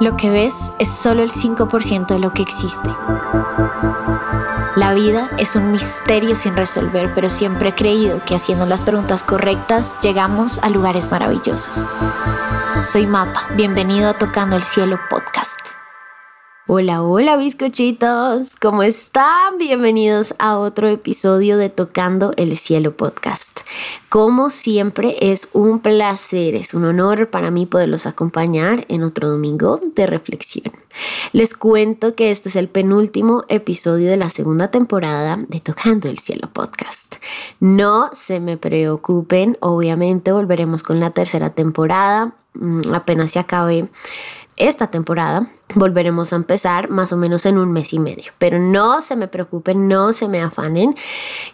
Lo que ves es solo el 5% de lo que existe. La vida es un misterio sin resolver, pero siempre he creído que haciendo las preguntas correctas llegamos a lugares maravillosos. Soy Mapa, bienvenido a Tocando el Cielo Podcast. Hola, hola bizcochitos, ¿cómo están? Bienvenidos a otro episodio de Tocando el Cielo Podcast. Como siempre es un placer, es un honor para mí poderlos acompañar en otro domingo de reflexión. Les cuento que este es el penúltimo episodio de la segunda temporada de Tocando el Cielo Podcast. No se me preocupen, obviamente volveremos con la tercera temporada, mm, apenas se acabe esta temporada volveremos a empezar más o menos en un mes y medio. Pero no se me preocupen, no se me afanen,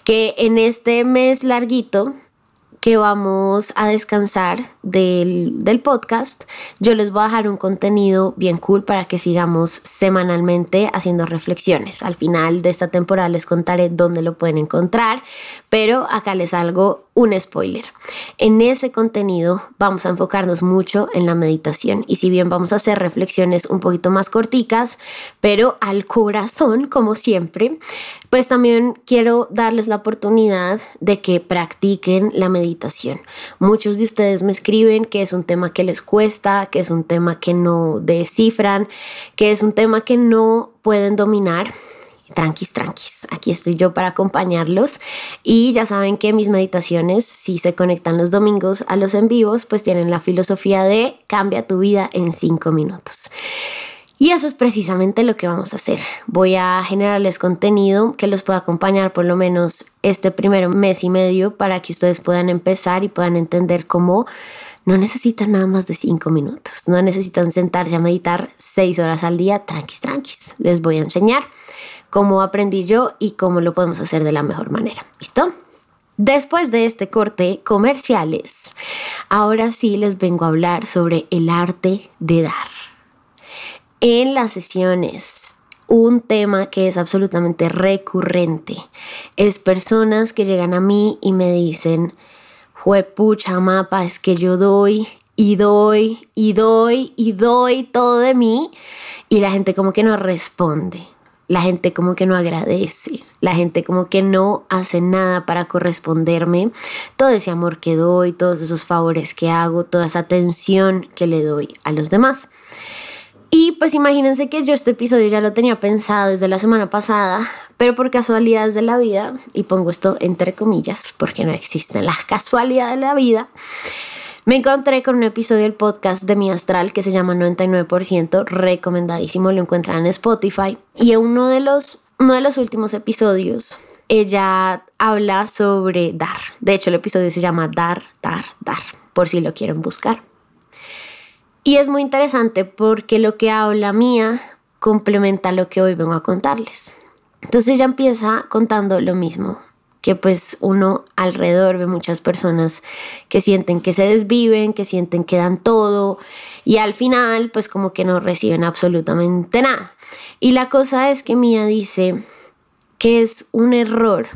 que en este mes larguito que vamos a descansar del, del, podcast, yo les voy a dejar un contenido bien cool para que sigamos semanalmente haciendo reflexiones. Al final de esta temporada les contaré dónde lo pueden encontrar, pero acá les salgo un spoiler. En ese contenido vamos a enfocarnos mucho en la meditación y si bien vamos a hacer reflexiones un poquito más corticas, pero al corazón, como siempre, pues también quiero darles la oportunidad de que practiquen la meditación. Muchos de ustedes me escriben que es un tema que les cuesta, que es un tema que no descifran, que es un tema que no pueden dominar tranquis, tranquis. Aquí estoy yo para acompañarlos. Y ya saben que mis meditaciones, si se conectan los domingos a los en vivos, pues tienen la filosofía de cambia tu vida en cinco minutos. Y eso es precisamente lo que vamos a hacer. Voy a generarles contenido que los pueda acompañar por lo menos este primer mes y medio para que ustedes puedan empezar y puedan entender cómo no necesitan nada más de cinco minutos. No necesitan sentarse a meditar seis horas al día. Tranquis, tranquis. Les voy a enseñar cómo aprendí yo y cómo lo podemos hacer de la mejor manera. ¿Listo? Después de este corte comerciales, ahora sí les vengo a hablar sobre el arte de dar. En las sesiones, un tema que es absolutamente recurrente. Es personas que llegan a mí y me dicen, pucha mapa, es que yo doy y doy y doy y doy todo de mí y la gente como que no responde. La gente como que no agradece, la gente como que no hace nada para corresponderme. Todo ese amor que doy, todos esos favores que hago, toda esa atención que le doy a los demás. Y pues imagínense que yo este episodio ya lo tenía pensado desde la semana pasada, pero por casualidades de la vida, y pongo esto entre comillas porque no existen las casualidades de la vida, me encontré con un episodio del podcast de Mi Astral que se llama 99%, recomendadísimo, lo encuentran en Spotify. Y en uno de los, uno de los últimos episodios, ella habla sobre dar. De hecho, el episodio se llama Dar, Dar, Dar, por si lo quieren buscar. Y es muy interesante porque lo que habla Mía complementa lo que hoy vengo a contarles. Entonces ella empieza contando lo mismo que pues uno alrededor ve muchas personas que sienten que se desviven, que sienten que dan todo y al final pues como que no reciben absolutamente nada. Y la cosa es que Mía dice que es un error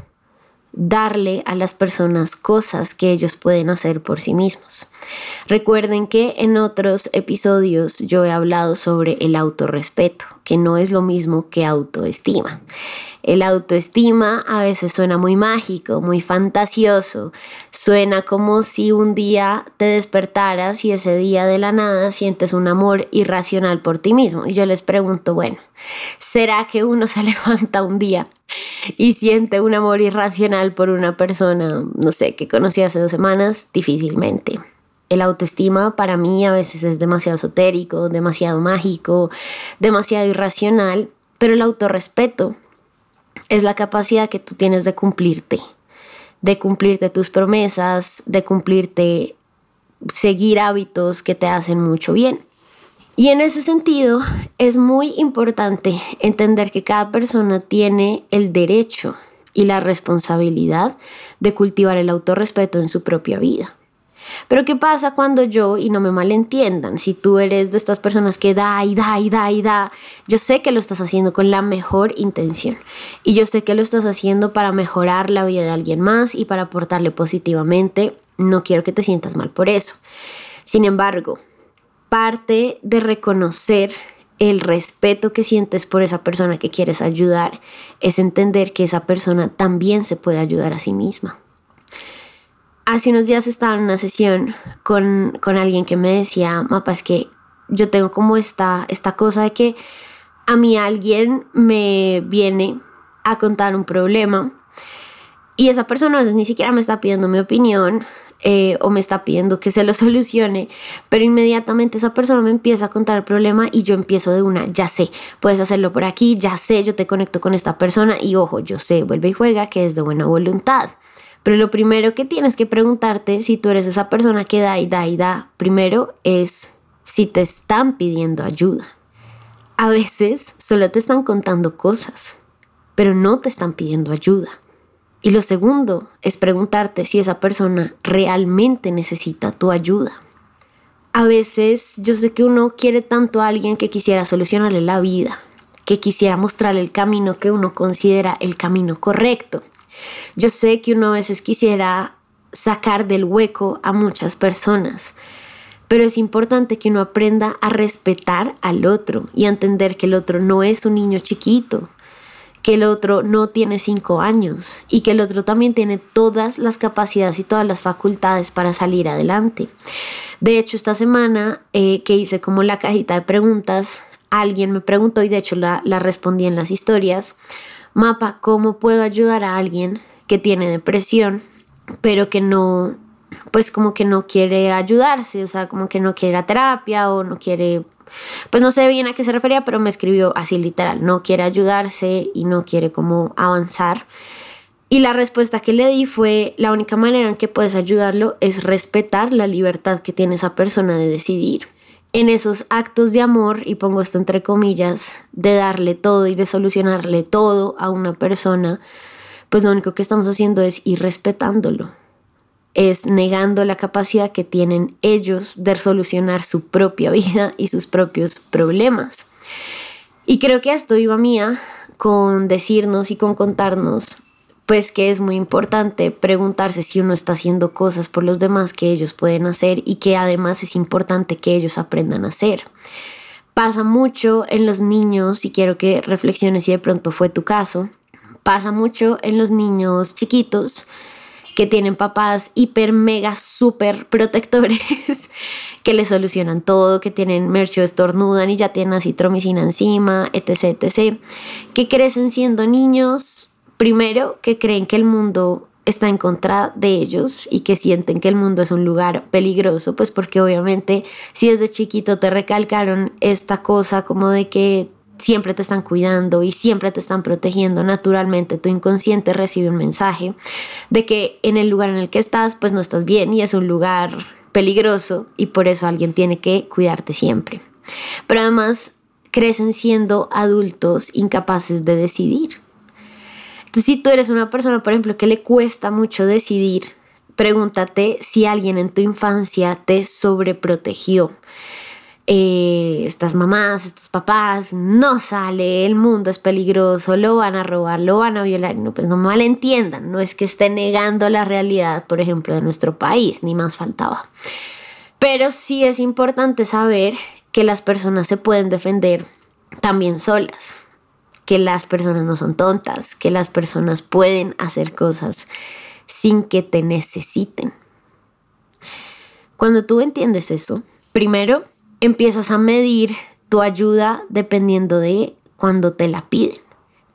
darle a las personas cosas que ellos pueden hacer por sí mismos. Recuerden que en otros episodios yo he hablado sobre el autorrespeto, que no es lo mismo que autoestima. El autoestima a veces suena muy mágico, muy fantasioso. Suena como si un día te despertaras y ese día de la nada sientes un amor irracional por ti mismo. Y yo les pregunto, bueno, ¿será que uno se levanta un día y siente un amor irracional por una persona, no sé, que conocí hace dos semanas? Difícilmente. El autoestima para mí a veces es demasiado esotérico, demasiado mágico, demasiado irracional, pero el autorrespeto es la capacidad que tú tienes de cumplirte, de cumplirte tus promesas, de cumplirte, seguir hábitos que te hacen mucho bien. Y en ese sentido es muy importante entender que cada persona tiene el derecho y la responsabilidad de cultivar el autorrespeto en su propia vida. Pero ¿qué pasa cuando yo, y no me malentiendan, si tú eres de estas personas que da y da y da y da, yo sé que lo estás haciendo con la mejor intención y yo sé que lo estás haciendo para mejorar la vida de alguien más y para aportarle positivamente, no quiero que te sientas mal por eso. Sin embargo, parte de reconocer el respeto que sientes por esa persona que quieres ayudar es entender que esa persona también se puede ayudar a sí misma. Hace unos días estaba en una sesión con, alguien que me decía, mapa, es que yo tengo como esta, esta cosa de que a mí alguien me viene a contar un problema y esa persona a veces ni siquiera me está pidiendo mi opinión, eh, o me está pidiendo que se lo solucione, pero inmediatamente esa persona me empieza a contar el problema y yo empiezo de una, ya sé, puedes hacerlo por aquí, ya sé, yo te conecto con esta persona y ojo, yo sé, vuelve y juega que es de buena voluntad. Pero lo primero que tienes que preguntarte si tú eres esa persona que da y da y da, primero es si te están pidiendo ayuda. A veces solo te están contando cosas, pero no te están pidiendo ayuda. Y lo segundo es preguntarte si esa persona realmente necesita tu ayuda. A veces yo sé que uno quiere tanto a alguien que quisiera solucionarle la vida, que quisiera mostrarle el camino que uno considera el camino correcto. Yo sé que uno a veces quisiera sacar del hueco a muchas personas, pero es importante que uno aprenda a respetar al otro y a entender que el otro no es un niño chiquito, que el otro no tiene cinco años y que el otro también tiene todas las capacidades y todas las facultades para salir adelante. De hecho, esta semana eh, que hice como la cajita de preguntas, alguien me preguntó y de hecho la, la respondí en las historias, mapa, ¿cómo puedo ayudar a alguien que tiene depresión, pero que no, pues como que no quiere ayudarse, o sea, como que no quiere la terapia o no quiere pues no sé bien a qué se refería, pero me escribió así literal, no quiere ayudarse y no quiere como avanzar. Y la respuesta que le di fue, la única manera en que puedes ayudarlo es respetar la libertad que tiene esa persona de decidir. En esos actos de amor, y pongo esto entre comillas, de darle todo y de solucionarle todo a una persona, pues lo único que estamos haciendo es ir respetándolo es negando la capacidad que tienen ellos de solucionar su propia vida y sus propios problemas. Y creo que esto iba mía con decirnos y con contarnos pues que es muy importante preguntarse si uno está haciendo cosas por los demás que ellos pueden hacer y que además es importante que ellos aprendan a hacer. Pasa mucho en los niños, y quiero que reflexiones si de pronto fue tu caso, pasa mucho en los niños chiquitos que tienen papás hiper, mega, súper protectores, que les solucionan todo, que tienen mercho, estornudan y ya tienen citromicina encima, etc, etc, que crecen siendo niños, primero, que creen que el mundo está en contra de ellos y que sienten que el mundo es un lugar peligroso, pues porque obviamente si desde chiquito te recalcaron esta cosa como de que siempre te están cuidando y siempre te están protegiendo, naturalmente tu inconsciente recibe un mensaje de que en el lugar en el que estás pues no estás bien y es un lugar peligroso y por eso alguien tiene que cuidarte siempre. Pero además crecen siendo adultos incapaces de decidir. Si tú eres una persona, por ejemplo, que le cuesta mucho decidir, pregúntate si alguien en tu infancia te sobreprotegió eh, estas mamás, estos papás, no sale, el mundo es peligroso, lo van a robar, lo van a violar. No, pues no malentiendan, no es que esté negando la realidad, por ejemplo, de nuestro país, ni más faltaba. Pero sí es importante saber que las personas se pueden defender también solas, que las personas no son tontas, que las personas pueden hacer cosas sin que te necesiten. Cuando tú entiendes eso, primero empiezas a medir tu ayuda dependiendo de cuando te la piden.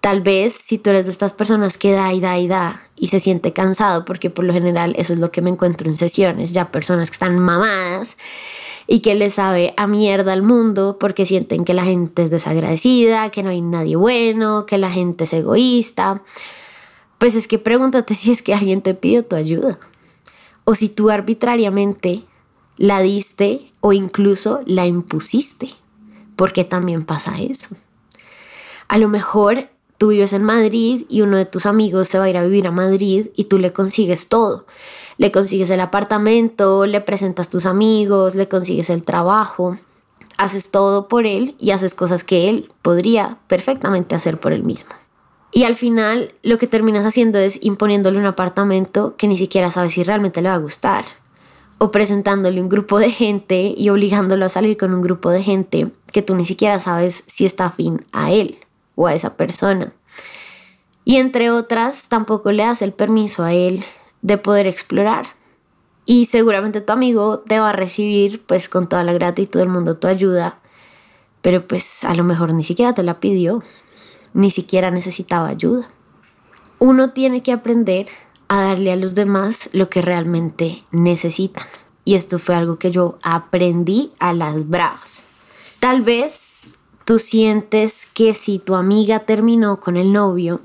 Tal vez si tú eres de estas personas que da y da y da y se siente cansado, porque por lo general eso es lo que me encuentro en sesiones, ya personas que están mamadas y que les sabe a mierda al mundo porque sienten que la gente es desagradecida, que no hay nadie bueno, que la gente es egoísta. Pues es que pregúntate si es que alguien te pidió tu ayuda o si tú arbitrariamente la diste o incluso la impusiste, porque también pasa eso. A lo mejor tú vives en Madrid y uno de tus amigos se va a ir a vivir a Madrid y tú le consigues todo. Le consigues el apartamento, le presentas tus amigos, le consigues el trabajo, haces todo por él y haces cosas que él podría perfectamente hacer por él mismo. Y al final lo que terminas haciendo es imponiéndole un apartamento que ni siquiera sabes si realmente le va a gustar o presentándole un grupo de gente y obligándolo a salir con un grupo de gente que tú ni siquiera sabes si está afín a él o a esa persona. Y entre otras, tampoco le das el permiso a él de poder explorar. Y seguramente tu amigo te va a recibir pues con toda la gratitud del mundo tu ayuda, pero pues a lo mejor ni siquiera te la pidió, ni siquiera necesitaba ayuda. Uno tiene que aprender a darle a los demás lo que realmente necesitan. Y esto fue algo que yo aprendí a las bravas. Tal vez tú sientes que si tu amiga terminó con el novio,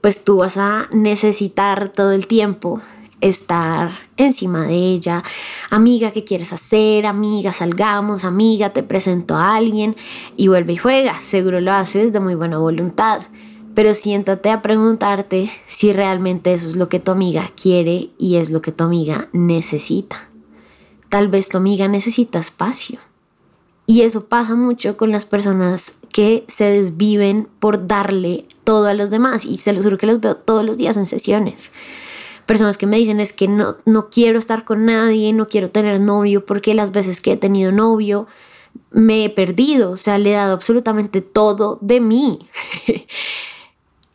pues tú vas a necesitar todo el tiempo estar encima de ella. Amiga, ¿qué quieres hacer? Amiga, salgamos, amiga, te presento a alguien y vuelve y juega. Seguro lo haces de muy buena voluntad pero siéntate a preguntarte si realmente eso es lo que tu amiga quiere y es lo que tu amiga necesita. Tal vez tu amiga necesita espacio. Y eso pasa mucho con las personas que se desviven por darle todo a los demás. Y se los juro que los veo todos los días en sesiones. Personas que me dicen es que no, no quiero estar con nadie, no quiero tener novio porque las veces que he tenido novio me he perdido. O sea, le he dado absolutamente todo de mí.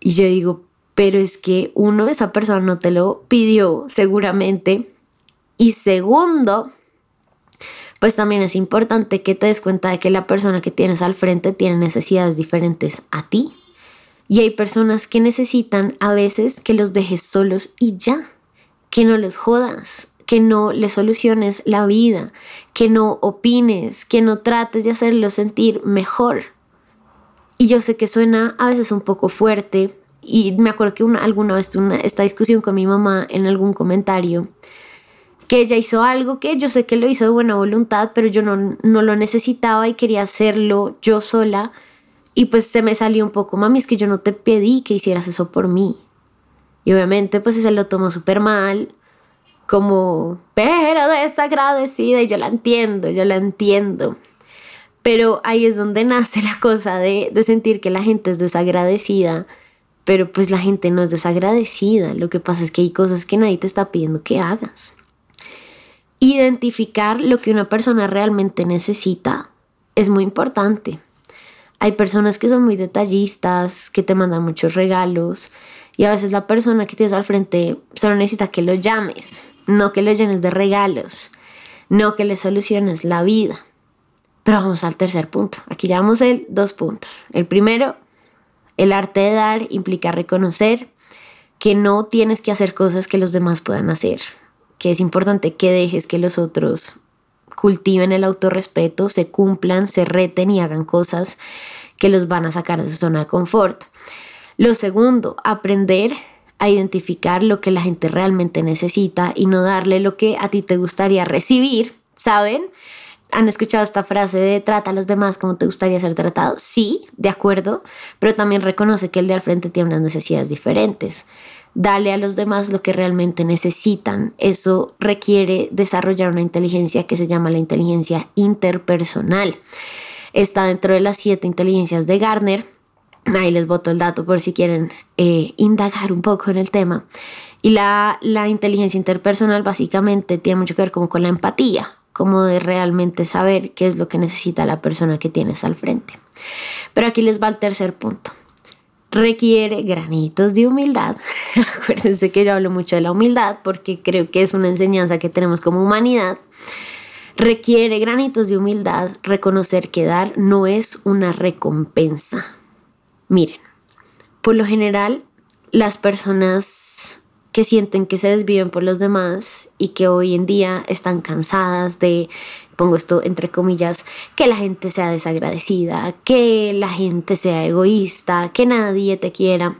Y yo digo, pero es que uno, esa persona no te lo pidió seguramente. Y segundo, pues también es importante que te des cuenta de que la persona que tienes al frente tiene necesidades diferentes a ti. Y hay personas que necesitan a veces que los dejes solos y ya, que no los jodas, que no les soluciones la vida, que no opines, que no trates de hacerlos sentir mejor. Y yo sé que suena a veces un poco fuerte y me acuerdo que una, alguna vez tuve esta discusión con mi mamá en algún comentario que ella hizo algo que yo sé que lo hizo de buena voluntad, pero yo no, no lo necesitaba y quería hacerlo yo sola. Y pues se me salió un poco, mami, es que yo no te pedí que hicieras eso por mí. Y obviamente pues se lo tomó súper mal, como, pero desagradecida, y yo la entiendo, yo la entiendo. Pero ahí es donde nace la cosa de, sentir que la gente es desagradecida, pero pues la gente no es desagradecida. Lo que pasa es que hay cosas que nadie te está pidiendo que hagas. Identificar lo que una persona realmente necesita es muy importante. Hay personas que son muy detallistas, que te mandan muchos regalos y a veces la persona que tienes al frente solo necesita que lo llames, no que lo llenes de regalos, no que le soluciones la vida. Pero vamos al tercer punto. Aquí llevamos el dos puntos. El primero, el arte de dar implica reconocer que no tienes que hacer cosas que los demás puedan hacer, que es importante que dejes que los otros cultiven el autorrespeto, se cumplan, se reten y hagan cosas que los van a sacar de su zona de confort. Lo segundo, aprender a identificar lo que la gente realmente necesita y no darle lo que a ti te gustaría recibir, ¿saben? ¿Han escuchado esta frase de trata a los demás como te gustaría ser tratado? Sí, de acuerdo, pero también reconoce que el de al frente tiene unas necesidades diferentes. Dale a los demás lo que realmente necesitan. Eso requiere desarrollar una inteligencia que se llama la inteligencia interpersonal. Está dentro de las siete inteligencias de Garner. Ahí les boto el dato por si quieren eh, indagar un poco en el tema. Y la, la inteligencia interpersonal básicamente tiene mucho que ver como con la empatía como de realmente saber qué es lo que necesita la persona que tienes al frente. Pero aquí les va el tercer punto. Requiere granitos de humildad. Acuérdense que yo hablo mucho de la humildad porque creo que es una enseñanza que tenemos como humanidad. Requiere granitos de humildad reconocer que dar no es una recompensa. Miren, por lo general las personas que sienten que se desviven por los demás y que hoy en día están cansadas de, pongo esto entre comillas, que la gente sea desagradecida, que la gente sea egoísta, que nadie te quiera.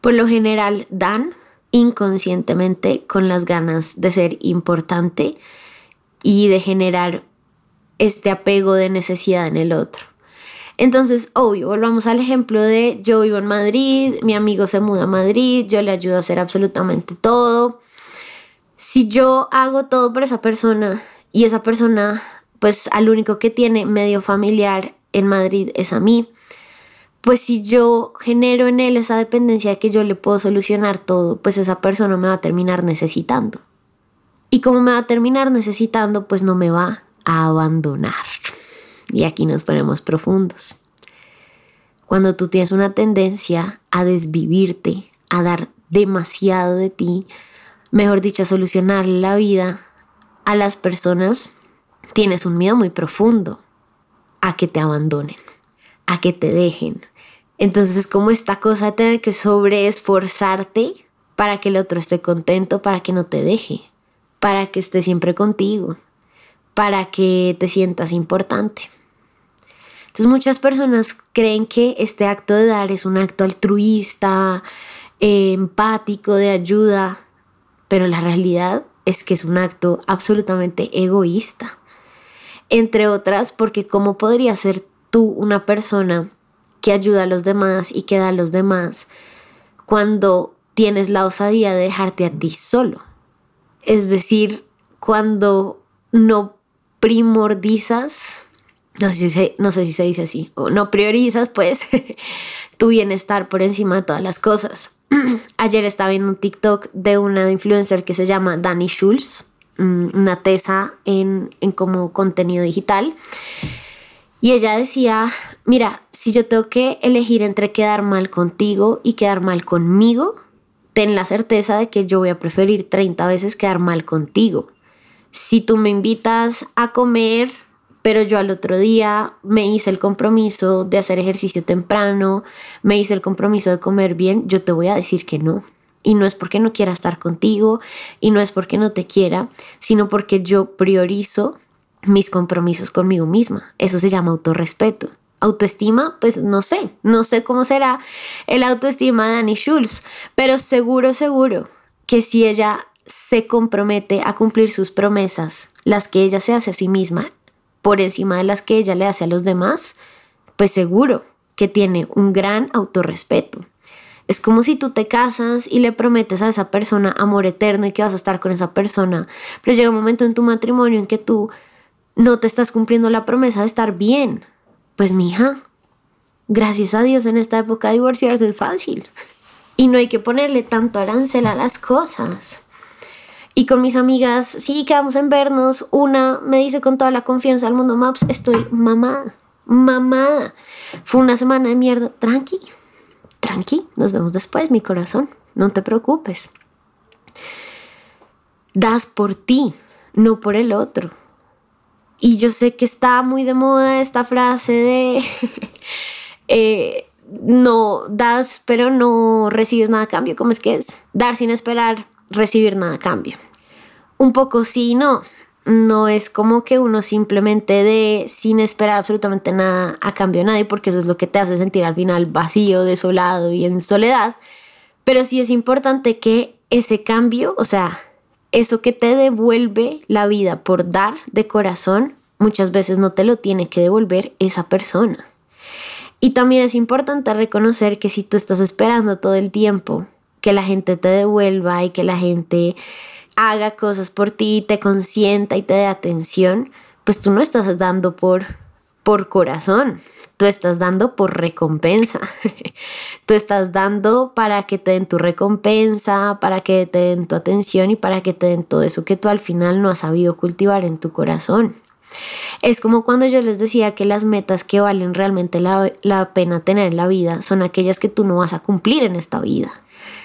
Por lo general dan inconscientemente con las ganas de ser importante y de generar este apego de necesidad en el otro. Entonces, obvio, volvamos al ejemplo de yo vivo en Madrid, mi amigo se muda a Madrid, yo le ayudo a hacer absolutamente todo. Si yo hago todo por esa persona y esa persona, pues al único que tiene medio familiar en Madrid es a mí, pues si yo genero en él esa dependencia de que yo le puedo solucionar todo, pues esa persona me va a terminar necesitando. Y como me va a terminar necesitando, pues no me va a abandonar. Y aquí nos ponemos profundos. Cuando tú tienes una tendencia a desvivirte, a dar demasiado de ti, mejor dicho, a solucionar la vida a las personas, tienes un miedo muy profundo a que te abandonen, a que te dejen. Entonces es como esta cosa de tener que sobreesforzarte para que el otro esté contento, para que no te deje, para que esté siempre contigo, para que te sientas importante. Entonces muchas personas creen que este acto de dar es un acto altruista, eh, empático, de ayuda, pero la realidad es que es un acto absolutamente egoísta. Entre otras, porque ¿cómo podría ser tú una persona que ayuda a los demás y que da a los demás cuando tienes la osadía de dejarte a ti solo? Es decir, cuando no primordizas, no sé si se, no sé si se dice así, o no priorizas pues tu bienestar por encima de todas las cosas. Ayer estaba viendo un TikTok de una influencer que se llama Dani Schulz, mm, una tesa en, en como contenido digital. Y ella decía, mira, si yo tengo que elegir entre quedar mal contigo y quedar mal conmigo, ten la certeza de que yo voy a preferir 30 veces quedar mal contigo. Si tú me invitas a comer pero yo al otro día me hice el compromiso de hacer ejercicio temprano, me hice el compromiso de comer bien, yo te voy a decir que no. Y no es porque no quiera estar contigo y no es porque no te quiera, sino porque yo priorizo mis compromisos conmigo misma. Eso se llama autorrespeto. Autoestima, pues no sé, no sé cómo será el autoestima de Annie Schulz, pero seguro, seguro que si ella se compromete a cumplir sus promesas, las que ella se hace a sí misma por encima de las que ella le hace a los demás, pues seguro que tiene un gran autorrespeto. Es como si tú te casas y le prometes a esa persona amor eterno y que vas a estar con esa persona, pero llega un momento en tu matrimonio en que tú no te estás cumpliendo la promesa de estar bien. Pues mija, gracias a Dios en esta época divorciarse es fácil. Y no hay que ponerle tanto arancel a las cosas. Y con mis amigas, sí, quedamos en vernos. Una me dice con toda la confianza al mundo Maps, estoy mamada, mamada. Fue una semana de mierda. Tranqui, tranqui, nos vemos después, mi corazón. No te preocupes. Das por ti, no por el otro. Y yo sé que está muy de moda esta frase de eh, no das, pero no recibes nada a cambio. ¿Cómo es que es? Dar sin esperar recibir nada a cambio. Un poco sí y no. No es como que uno simplemente dé sin esperar absolutamente nada a cambio de nadie, porque eso es lo que te hace sentir al final vacío, desolado y en soledad. Pero sí es importante que ese cambio, o sea, eso que te devuelve la vida por dar de corazón, muchas veces no te lo tiene que devolver esa persona. Y también es importante reconocer que si tú estás esperando todo el tiempo que la gente te devuelva y que la gente haga cosas por ti, te consienta y te dé atención, pues tú no estás dando por, por corazón, tú estás dando por recompensa. tú estás dando para que te den tu recompensa, para que te den tu atención y para que te den todo eso que tú al final no has sabido cultivar en tu corazón. Es como cuando yo les decía que las metas que valen realmente la, la pena tener en la vida son aquellas que tú no vas a cumplir en esta vida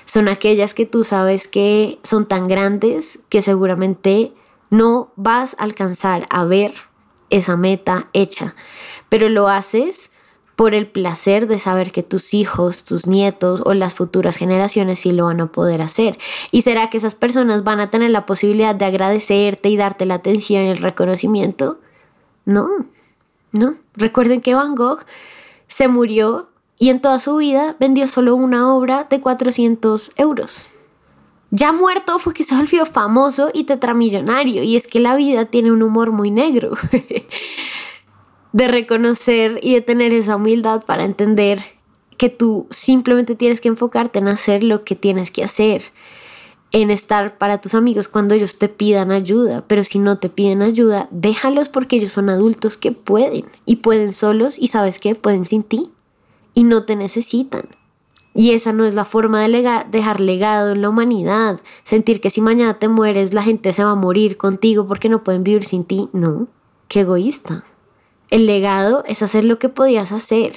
son aquellas que tú sabes que son tan grandes que seguramente no vas a alcanzar a ver esa meta hecha, pero lo haces por el placer de saber que tus hijos, tus nietos o las futuras generaciones sí lo van a poder hacer. ¿Y será que esas personas van a tener la posibilidad de agradecerte y darte la atención y el reconocimiento? No, no. Recuerden que Van Gogh se murió y en toda su vida vendió solo una obra de 400 euros. Ya muerto fue que se volvió famoso y tetramillonario, y es que la vida tiene un humor muy negro. de reconocer y de tener esa humildad para entender que tú simplemente tienes que enfocarte en hacer lo que tienes que hacer, en estar para tus amigos cuando ellos te pidan ayuda, pero si no te piden ayuda, déjalos porque ellos son adultos que pueden y pueden solos y sabes que pueden sin ti y no te necesitan. Y esa no es la forma de dejar legado en la humanidad. Sentir que si mañana te mueres la gente se va a morir contigo porque no pueden vivir sin ti. No, qué egoísta. El legado es hacer lo que podías hacer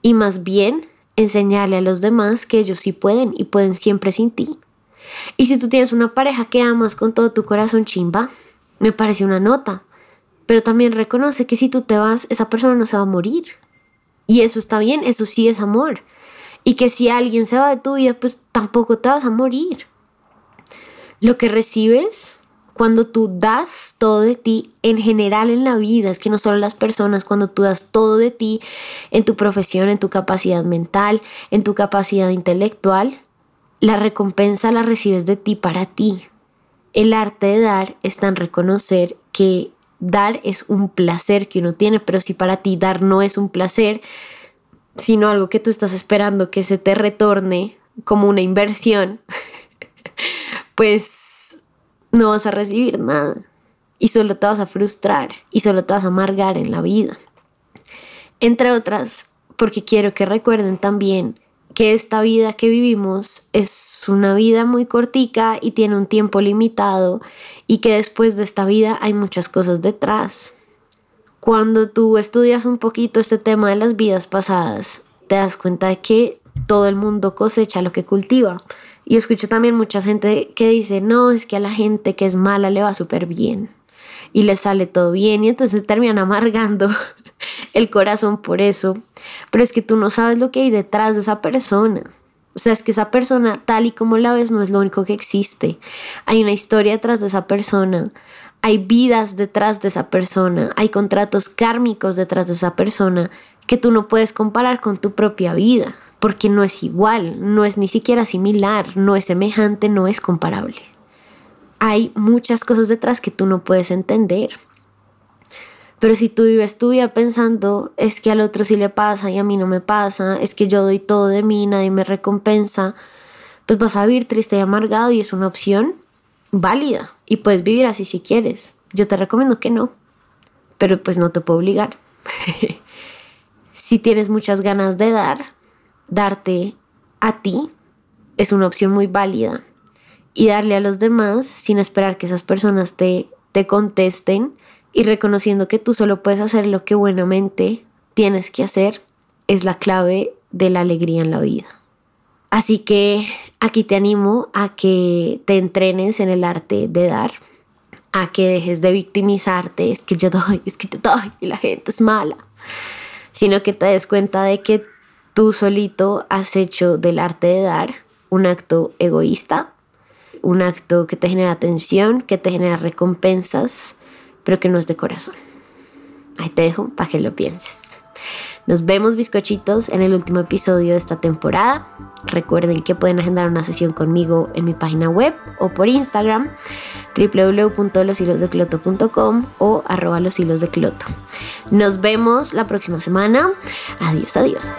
y más bien enseñarle a los demás que ellos sí pueden y pueden siempre sin ti. Y si tú tienes una pareja que amas con todo tu corazón chimba, me parece una nota. Pero también reconoce que si tú te vas, esa persona no se va a morir. Y eso está bien, eso sí es amor y que si alguien se va de tu vida, pues tampoco te vas a morir. Lo que recibes cuando tú das todo de ti en general en la vida, es que no solo las personas, cuando tú das todo de ti en tu profesión, en tu capacidad mental, en tu capacidad intelectual, la recompensa la recibes de ti para ti. El arte de dar está en reconocer que dar es un placer que uno tiene, pero si para ti dar no es un placer, sino algo que tú estás esperando que se te retorne como una inversión, pues no vas a recibir nada y solo te vas a frustrar y solo te vas a amargar en la vida. Entre otras, porque quiero que recuerden también que esta vida que vivimos es una vida muy cortica y tiene un tiempo limitado y que después de esta vida hay muchas cosas detrás. Cuando tú estudias un poquito este tema de las vidas pasadas, te das cuenta de que todo el mundo cosecha lo que cultiva. Y escucho también mucha gente que dice, no, es que a la gente que es mala le va súper bien y le sale todo bien y entonces terminan amargando el corazón por eso. Pero es que tú no sabes lo que hay detrás de esa persona. O sea, es que esa persona tal y como la ves no es lo único que existe. Hay una historia detrás de esa persona hay vidas detrás de esa persona, hay contratos kármicos detrás de esa persona que tú no puedes comparar con tu propia vida, porque no es igual, no es ni siquiera similar, no es semejante, no es comparable. Hay muchas cosas detrás que tú no puedes entender. Pero si tú vives tu vida pensando, es que al otro sí le pasa y a mí no me pasa, es que yo doy todo de mí, nadie me recompensa, pues vas a vivir triste y amargado y es una opción válida y puedes vivir así si quieres. Yo te recomiendo que no, pero pues no te puedo obligar. si tienes muchas ganas de dar, darte a ti es una opción muy válida y darle a los demás sin esperar que esas personas te, te contesten y reconociendo que tú solo puedes hacer lo que buenamente tienes que hacer es la clave de la alegría en la vida. Así que aquí te animo a que te entrenes en el arte de dar, a que dejes de victimizarte, es que yo doy, es que te doy y la gente es mala, sino que te des cuenta de que tú solito has hecho del arte de dar un acto egoísta, un acto que te genera atención, que te genera recompensas, pero que no es de corazón. Ahí te dejo para que lo pienses. Nos vemos bizcochitos en el último episodio de esta temporada. Recuerden que pueden agendar una sesión conmigo en mi página web o por Instagram www.loshilosdecloto.com o arroba los hilos de cloto. Nos vemos la próxima semana. Adiós, adiós.